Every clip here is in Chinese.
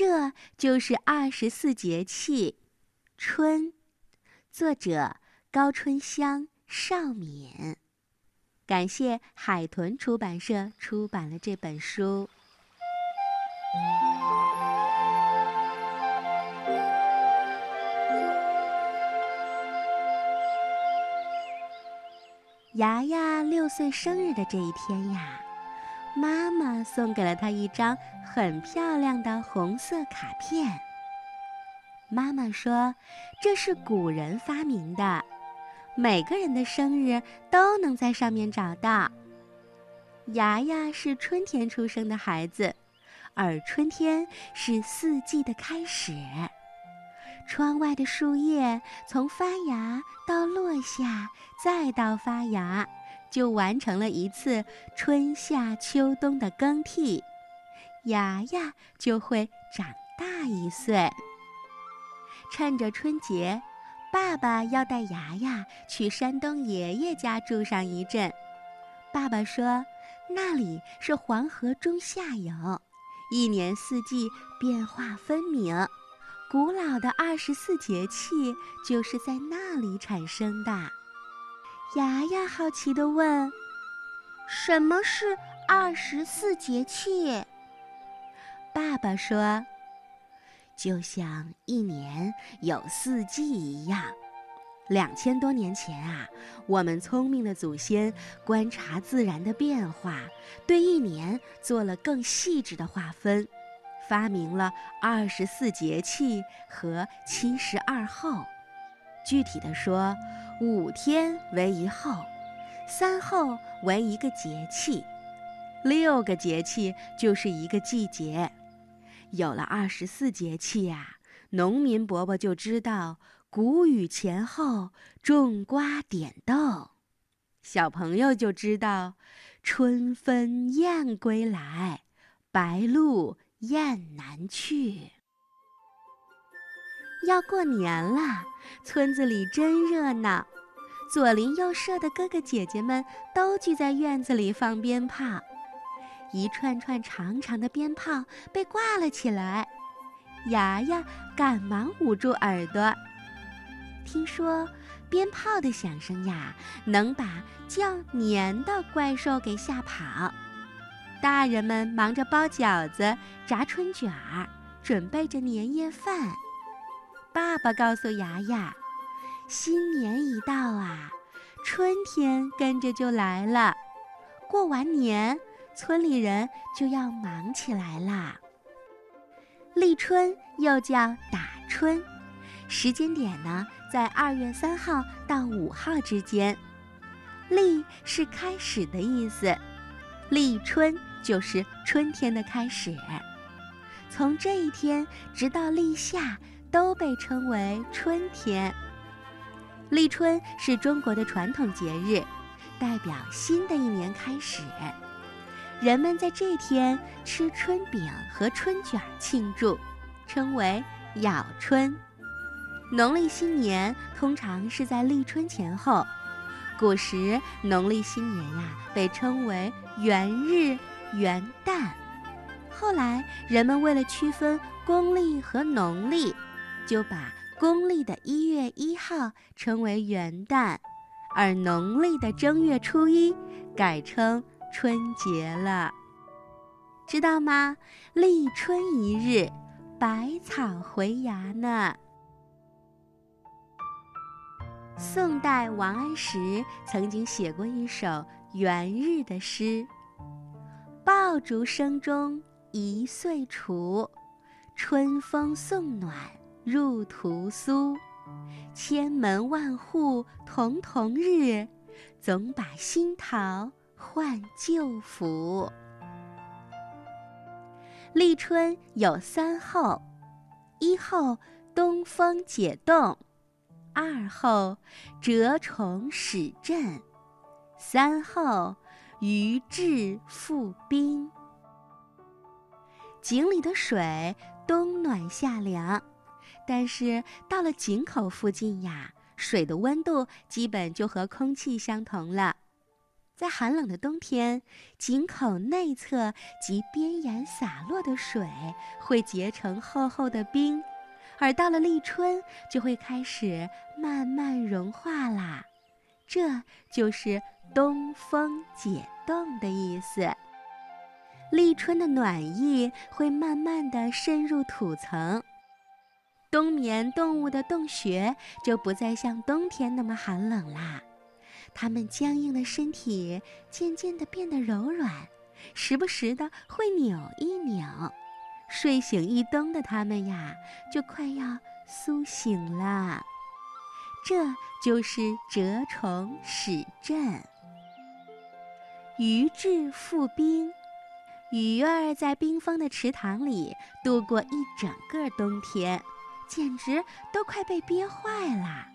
这就是二十四节气，春。作者高春香、邵敏。感谢海豚出版社出版了这本书。牙牙六岁生日的这一天呀，妈妈送给了他一张很漂亮的红色卡片。妈妈说，这是古人发明的，每个人的生日都能在上面找到。牙牙是春天出生的孩子，而春天是四季的开始。窗外的树叶从发芽到落下，再到发芽，就完成了一次春夏秋冬的更替，芽芽就会长大一岁。趁着春节，爸爸要带芽芽去山东爷爷家住上一阵。爸爸说，那里是黄河中下游，一年四季变化分明。古老的二十四节气就是在那里产生的。牙牙好奇地问：“什么是二十四节气？”爸爸说：“就像一年有四季一样，两千多年前啊，我们聪明的祖先观察自然的变化，对一年做了更细致的划分。”发明了二十四节气和七十二候，具体的说，五天为一候，三候为一个节气，六个节气就是一个季节。有了二十四节气呀，农民伯伯就知道谷雨前后种瓜点豆，小朋友就知道春分雁归来，白露。雁南去，要过年了，村子里真热闹。左邻右舍的哥哥姐姐们都聚在院子里放鞭炮，一串串长长的鞭炮被挂了起来。牙牙赶忙捂住耳朵，听说鞭炮的响声呀，能把叫年的怪兽给吓跑。大人们忙着包饺子、炸春卷儿，准备着年夜饭。爸爸告诉牙牙：“新年一到啊，春天跟着就来了。过完年，村里人就要忙起来啦。立春又叫打春，时间点呢在二月三号到五号之间。立是开始的意思，立春。”就是春天的开始，从这一天直到立夏都被称为春天。立春是中国的传统节日，代表新的一年开始。人们在这天吃春饼和春卷庆祝，称为咬春。农历新年通常是在立春前后，古时农历新年呀被称为元日。元旦，后来人们为了区分公历和农历，就把公历的一月一号称为元旦，而农历的正月初一改称春节了。知道吗？立春一日，百草回芽呢。宋代王安石曾经写过一首元日的诗。爆竹声中一岁除，春风送暖入屠苏。千门万户曈曈日，总把新桃换旧符。立春有三候：一候东风解冻，二候蛰虫始振，三候。鱼至复冰，井里的水冬暖夏凉，但是到了井口附近呀，水的温度基本就和空气相同了。在寒冷的冬天，井口内侧及边沿洒落的水会结成厚厚的冰，而到了立春，就会开始慢慢融化啦。这就是东风解冻的意思。立春的暖意会慢慢的渗入土层，冬眠动物的洞穴就不再像冬天那么寒冷啦。它们僵硬的身体渐渐地变得柔软，时不时的会扭一扭。睡醒一冬的它们呀，就快要苏醒了。这就是蛰虫始振。鱼至复冰，鱼儿在冰封的池塘里度过一整个冬天，简直都快被憋坏了。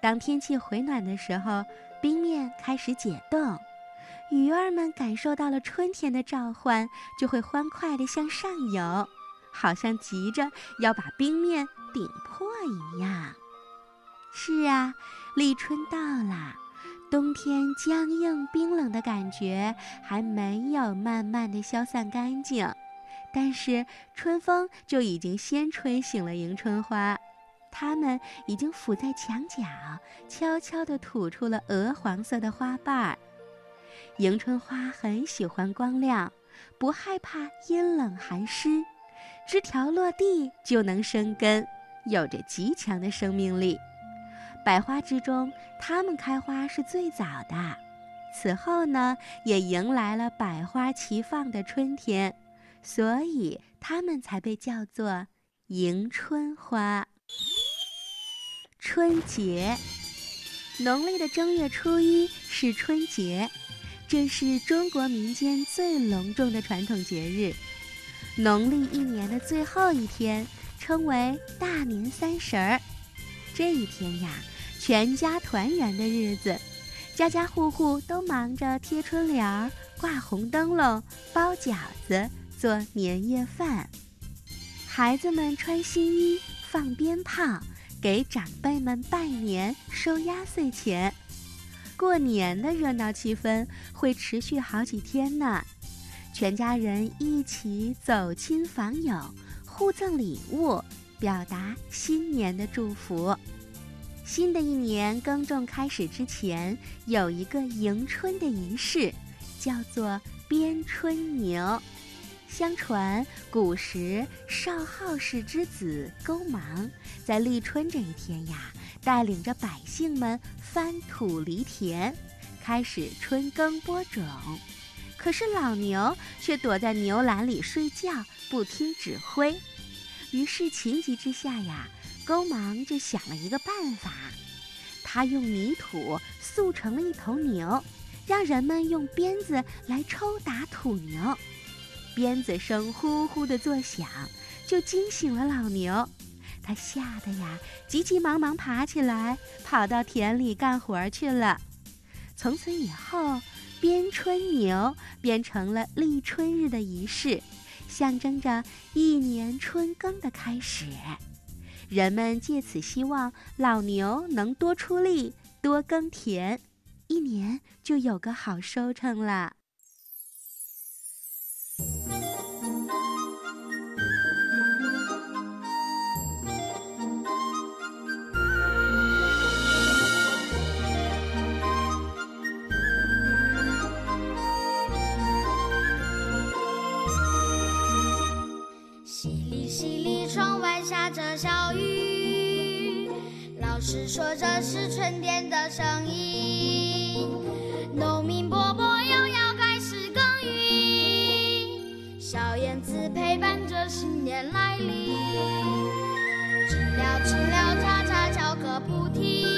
当天气回暖的时候，冰面开始解冻，鱼儿们感受到了春天的召唤，就会欢快地向上游，好像急着要把冰面顶破一样。是啊，立春到了，冬天僵硬冰冷的感觉还没有慢慢地消散干净，但是春风就已经先吹醒了迎春花。它们已经伏在墙角，悄悄地吐出了鹅黄色的花瓣儿。迎春花很喜欢光亮，不害怕阴冷寒湿，枝条落地就能生根，有着极强的生命力。百花之中，它们开花是最早的。此后呢，也迎来了百花齐放的春天，所以它们才被叫做迎春花。春节，农历的正月初一是春节，这是中国民间最隆重的传统节日。农历一年的最后一天称为大年三十儿。这一天呀，全家团圆的日子，家家户户都忙着贴春联儿、挂红灯笼、包饺子、做年夜饭。孩子们穿新衣，放鞭炮。给长辈们拜年、收压岁钱，过年的热闹气氛会持续好几天呢。全家人一起走亲访友，互赠礼物，表达新年的祝福。新的一年耕种开始之前，有一个迎春的仪式，叫做鞭春牛。相传，古时少昊氏之子勾芒，在立春这一天呀，带领着百姓们翻土犁田，开始春耕播种。可是老牛却躲在牛栏里睡觉，不听指挥。于是情急之下呀，勾芒就想了一个办法，他用泥土塑成了一头牛，让人们用鞭子来抽打土牛。鞭子声呼呼地作响，就惊醒了老牛。他吓得呀，急急忙忙爬起来，跑到田里干活去了。从此以后，鞭春牛变成了立春日的仪式，象征着一年春耕的开始。人们借此希望老牛能多出力、多耕田，一年就有个好收成了。是说这是春天的声音，农民伯伯又要开始耕耘。小燕子陪伴着新年来临，知了知了，喳喳叫个不停。